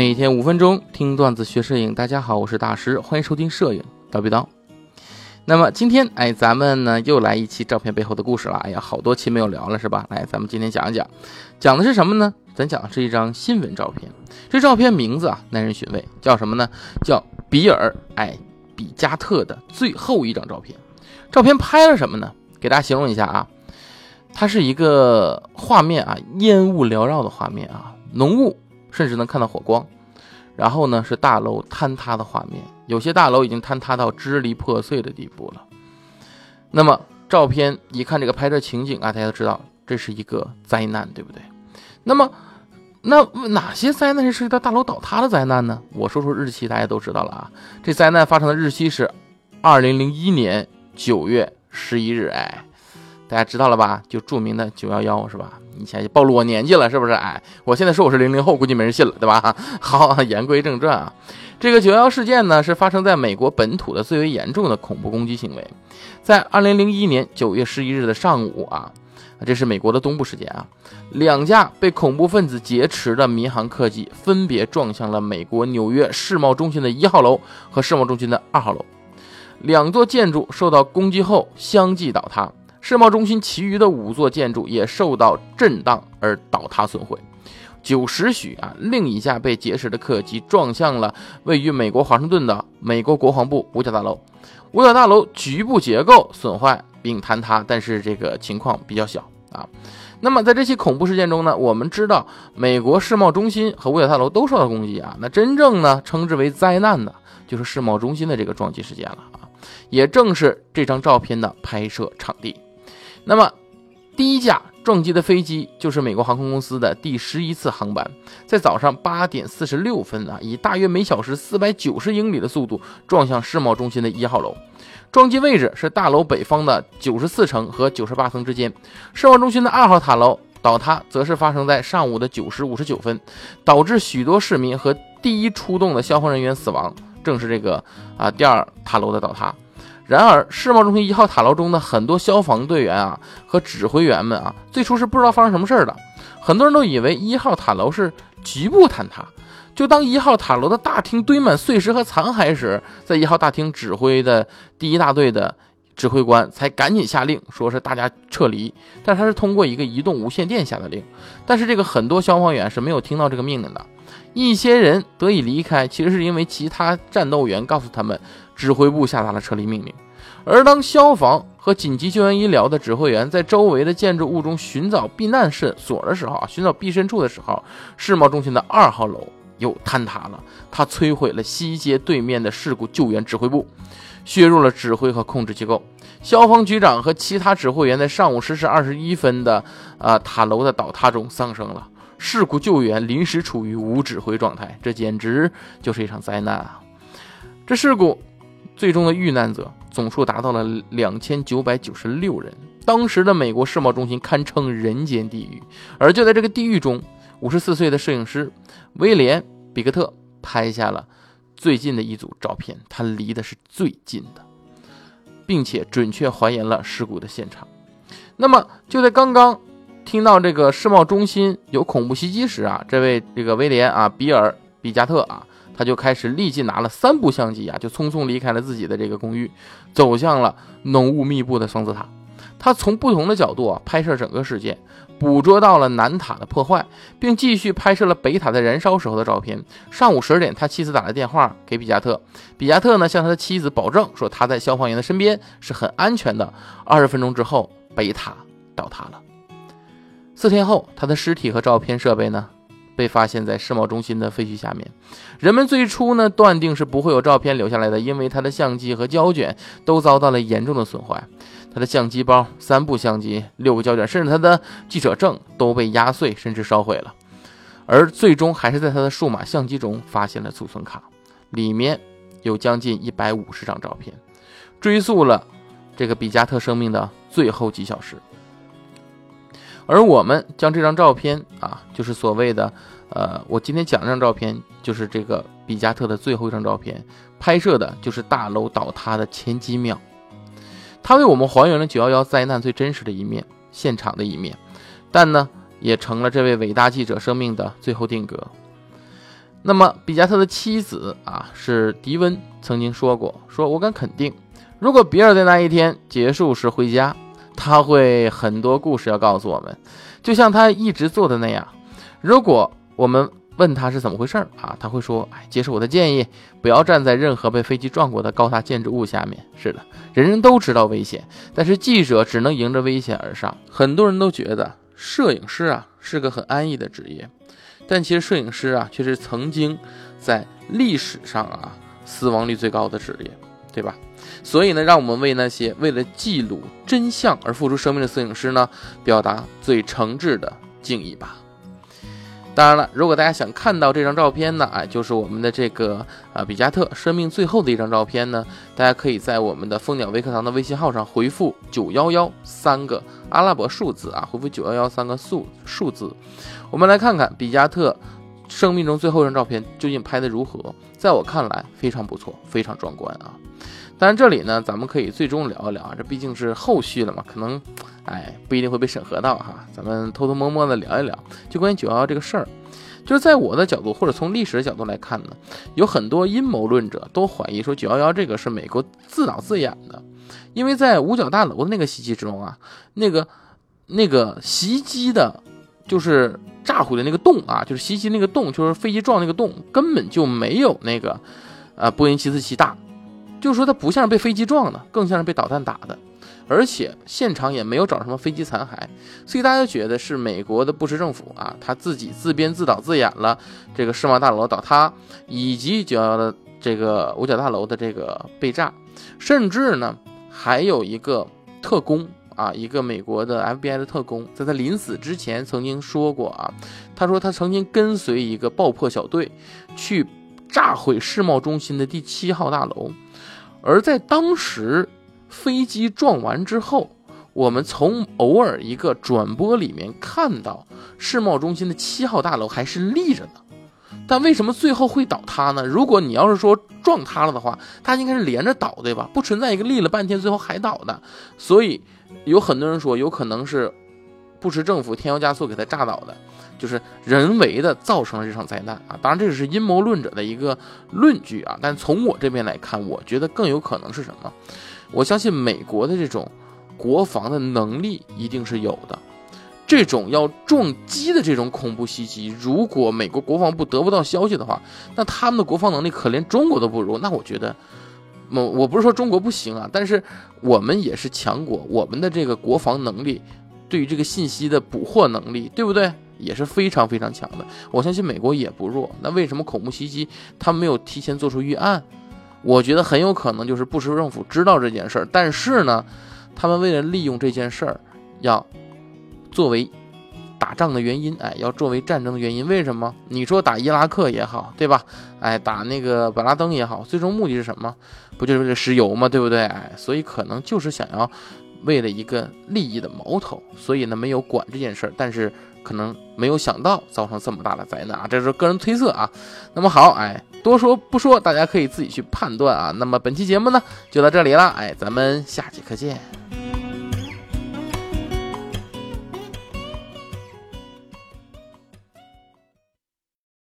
每天五分钟听段子学摄影，大家好，我是大师，欢迎收听摄影叨逼叨。那么今天哎，咱们呢又来一期照片背后的故事了。哎呀，好多期没有聊了是吧？来，咱们今天讲一讲，讲的是什么呢？咱讲的是一张新闻照片。这照片名字啊耐人寻味，叫什么呢？叫比尔哎比加特的最后一张照片。照片拍了什么呢？给大家形容一下啊，它是一个画面啊，烟雾缭绕的画面啊，浓雾。甚至能看到火光，然后呢是大楼坍塌的画面，有些大楼已经坍塌到支离破碎的地步了。那么照片一看这个拍摄情景啊，大家都知道这是一个灾难，对不对？那么那哪些灾难是涉及到大楼倒塌的灾难呢？我说说日期，大家都知道了啊。这灾难发生的日期是二零零一年九月十一日，哎。大家知道了吧？就著名的九幺幺是吧？以前就暴露我年纪了，是不是？哎，我现在说我是零零后，估计没人信了，对吧？好，言归正传啊，这个九幺幺事件呢，是发生在美国本土的最为严重的恐怖攻击行为，在二零零一年九月十一日的上午啊，这是美国的东部时间啊，两架被恐怖分子劫持的民航客机分别撞向了美国纽约世贸中心的一号楼和世贸中心的二号楼，两座建筑受到攻击后相继倒塌。世贸中心其余的五座建筑也受到震荡而倒塌损毁。九时许啊，另一架被劫持的客机撞向了位于美国华盛顿的美国国防部五角大楼。五角大楼局部结构损坏并坍塌，但是这个情况比较小啊。那么在这起恐怖事件中呢，我们知道美国世贸中心和五角大楼都受到攻击啊。那真正呢称之为灾难的，就是世贸中心的这个撞击事件了啊。也正是这张照片的拍摄场地。那么，第一架撞击的飞机就是美国航空公司的第十一次航班，在早上八点四十六分啊，以大约每小时四百九十英里的速度撞向世贸中心的一号楼。撞击位置是大楼北方的九十四层和九十八层之间。世贸中心的二号塔楼倒塌，则是发生在上午的九时五十九分，导致许多市民和第一出动的消防人员死亡。正是这个啊，第二塔楼的倒塌。然而，世贸中心一号塔楼中的很多消防队员啊和指挥员们啊，最初是不知道发生什么事儿的。很多人都以为一号塔楼是局部坍塌。就当一号塔楼的大厅堆满碎石和残骸时，在一号大厅指挥的第一大队的指挥官才赶紧下令，说是大家撤离。但他是通过一个移动无线电下的令。但是这个很多消防员是没有听到这个命令的。一些人得以离开，其实是因为其他战斗员告诉他们。指挥部下达了撤离命令，而当消防和紧急救援医疗的指挥员在周围的建筑物中寻找避难室所的时候啊，寻找避身处的时候，世贸中心的二号楼又坍塌了，它摧毁了西街对面的事故救援指挥部，削弱了指挥和控制机构。消防局长和其他指挥员在上午十时二十一分的啊塔楼的倒塌中丧生了，事故救援临时处于无指挥状态，这简直就是一场灾难啊！这事故。最终的遇难者总数达到了两千九百九十六人。当时的美国世贸中心堪称人间地狱，而就在这个地狱中，五十四岁的摄影师威廉·比克特拍下了最近的一组照片。他离的是最近的，并且准确还原了事故的现场。那么就在刚刚听到这个世贸中心有恐怖袭击时啊，这位这个威廉啊，比尔·比加特啊。他就开始立即拿了三部相机啊，就匆匆离开了自己的这个公寓，走向了浓雾密布的双子塔。他从不同的角度啊拍摄整个事件，捕捉到了南塔的破坏，并继续拍摄了北塔在燃烧时候的照片。上午十二点，他妻子打了电话给比加特，比加特呢向他的妻子保证说他在消防员的身边是很安全的。二十分钟之后，北塔倒塌了。四天后，他的尸体和照片设备呢？被发现在世贸中心的废墟下面，人们最初呢断定是不会有照片留下来的，因为他的相机和胶卷都遭到了严重的损坏，他的相机包、三部相机、六个胶卷，甚至他的记者证都被压碎，甚至烧毁了。而最终还是在他的数码相机中发现了储存卡，里面有将近一百五十张照片，追溯了这个比加特生命的最后几小时。而我们将这张照片啊，就是所谓的，呃，我今天讲这张照片，就是这个比加特的最后一张照片，拍摄的就是大楼倒塌的前几秒，它为我们还原了九幺幺灾难最真实的一面，现场的一面，但呢，也成了这位伟大记者生命的最后定格。那么比加特的妻子啊是迪温曾经说过，说我敢肯定，如果比尔在那一天结束时回家，他会很多故事要告诉我们，就像他一直做的那样。如果我们问他是怎么回事儿啊？他会说：“哎，接受我的建议，不要站在任何被飞机撞过的高大建筑物下面。”是的，人人都知道危险，但是记者只能迎着危险而上。很多人都觉得摄影师啊是个很安逸的职业，但其实摄影师啊却是曾经在历史上啊死亡率最高的职业，对吧？所以呢，让我们为那些为了记录真相而付出生命的摄影师呢，表达最诚挚的敬意吧。当然了，如果大家想看到这张照片呢，哎，就是我们的这个啊比加特生命最后的一张照片呢，大家可以在我们的蜂鸟微课堂的微信号上回复九幺幺三个阿拉伯数字啊，回复九幺幺三个数数字，我们来看看比加特生命中最后一张照片究竟拍的如何。在我看来，非常不错，非常壮观啊。当然，这里呢，咱们可以最终聊一聊啊，这毕竟是后续了嘛，可能，哎，不一定会被审核到哈。咱们偷偷摸摸的聊一聊，就关于九幺幺这个事儿，就是在我的角度或者从历史的角度来看呢，有很多阴谋论者都怀疑说九幺幺这个是美国自导自演的，因为在五角大楼的那个袭击之中啊，那个那个袭击的，就是炸毁的那个洞啊，就是袭击那个洞，就是飞机撞那个洞，根本就没有那个，呃，波音七四七大。就是说，它不像是被飞机撞的，更像是被导弹打的，而且现场也没有找什么飞机残骸，所以大家觉得是美国的布什政府啊，他自己自编自导自演了这个世贸大楼倒塌，以及九幺幺的这个五角大楼的这个被炸，甚至呢，还有一个特工啊，一个美国的 FBI 的特工，在他临死之前曾经说过啊，他说他曾经跟随一个爆破小队去炸毁世贸中心的第七号大楼。而在当时飞机撞完之后，我们从偶尔一个转播里面看到世贸中心的七号大楼还是立着的，但为什么最后会倒塌呢？如果你要是说撞塌了的话，它应该是连着倒，对吧？不存在一个立了半天最后还倒的。所以有很多人说，有可能是布什政府添油加醋给它炸倒的。就是人为的造成了这场灾难啊！当然，这只是阴谋论者的一个论据啊。但从我这边来看，我觉得更有可能是什么？我相信美国的这种国防的能力一定是有的。这种要撞击的这种恐怖袭击，如果美国国防部得不到消息的话，那他们的国防能力可连中国都不如。那我觉得，我我不是说中国不行啊，但是我们也是强国，我们的这个国防能力，对于这个信息的捕获能力，对不对？也是非常非常强的，我相信美国也不弱。那为什么恐怖袭击他没有提前做出预案？我觉得很有可能就是布什政府知道这件事儿，但是呢，他们为了利用这件事儿，要作为打仗的原因，哎，要作为战争的原因。为什么？你说打伊拉克也好，对吧？哎，打那个本拉登也好，最终目的是什么？不就是为了石油吗？对不对？哎，所以可能就是想要为了一个利益的矛头，所以呢没有管这件事儿，但是。可能没有想到造成这么大的灾难啊，这是个人推测啊。那么好，哎，多说不说，大家可以自己去判断啊。那么本期节目呢，就到这里了，哎，咱们下节课见。